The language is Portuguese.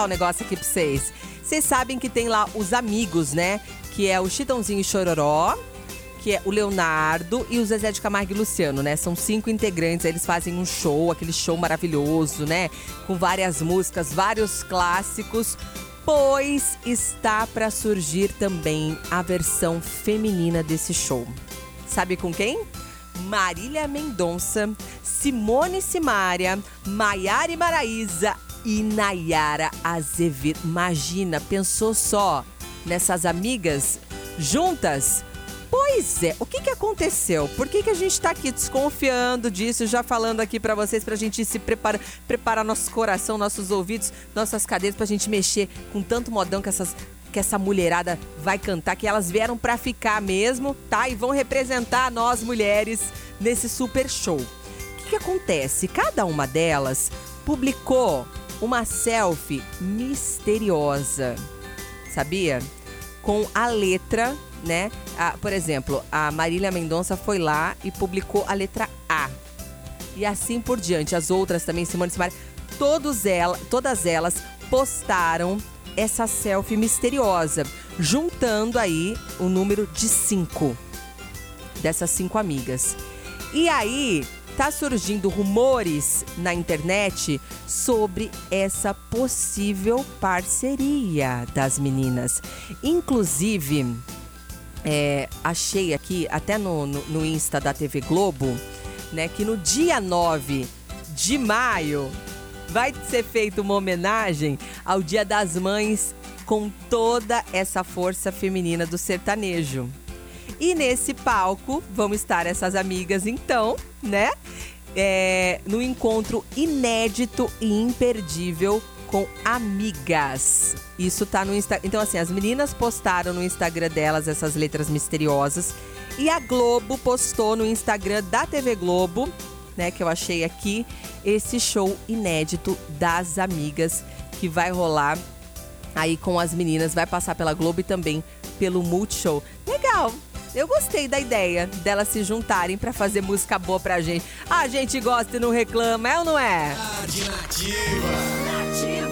contar um negócio aqui pra vocês. Vocês sabem que tem lá os amigos, né? Que é o Chitãozinho e Chororó, que é o Leonardo e o Zezé de Camargo e Luciano, né? São cinco integrantes, eles fazem um show, aquele show maravilhoso, né? Com várias músicas, vários clássicos. Pois está para surgir também a versão feminina desse show. Sabe com quem? Marília Mendonça, Simone Simaria, Maiara Maraíza e Nayara Azevedo. Imagina, pensou só nessas amigas juntas? Pois é, o que, que aconteceu? Por que, que a gente está aqui desconfiando disso, já falando aqui para vocês, para a gente se preparar, preparar nosso coração, nossos ouvidos, nossas cadeiras, para a gente mexer com tanto modão que essas que essa mulherada vai cantar, que elas vieram para ficar mesmo, tá? E vão representar nós mulheres nesse super show. O que, que acontece? Cada uma delas publicou uma selfie misteriosa, sabia? Com a letra, né? A, por exemplo, a Marília Mendonça foi lá e publicou a letra A. E assim por diante. As outras também, Simone Simara, todos ela, todas elas postaram essa selfie misteriosa, juntando aí o número de cinco dessas cinco amigas. E aí tá surgindo rumores na internet sobre essa possível parceria das meninas. Inclusive, é, achei aqui, até no, no, no Insta da TV Globo, né, que no dia 9 de maio vai ser feita uma homenagem ao Dia das Mães com toda essa força feminina do sertanejo. E nesse palco vão estar essas amigas, então, né? É, no encontro inédito e imperdível com amigas. Isso tá no Instagram. Então, assim, as meninas postaram no Instagram delas essas letras misteriosas. E a Globo postou no Instagram da TV Globo né, que eu achei aqui, esse show inédito das amigas que vai rolar aí com as meninas, vai passar pela Globo e também pelo Multishow. Legal. Eu gostei da ideia delas se juntarem para fazer música boa pra gente. A gente gosta e não reclama, é ou não é? Nativa.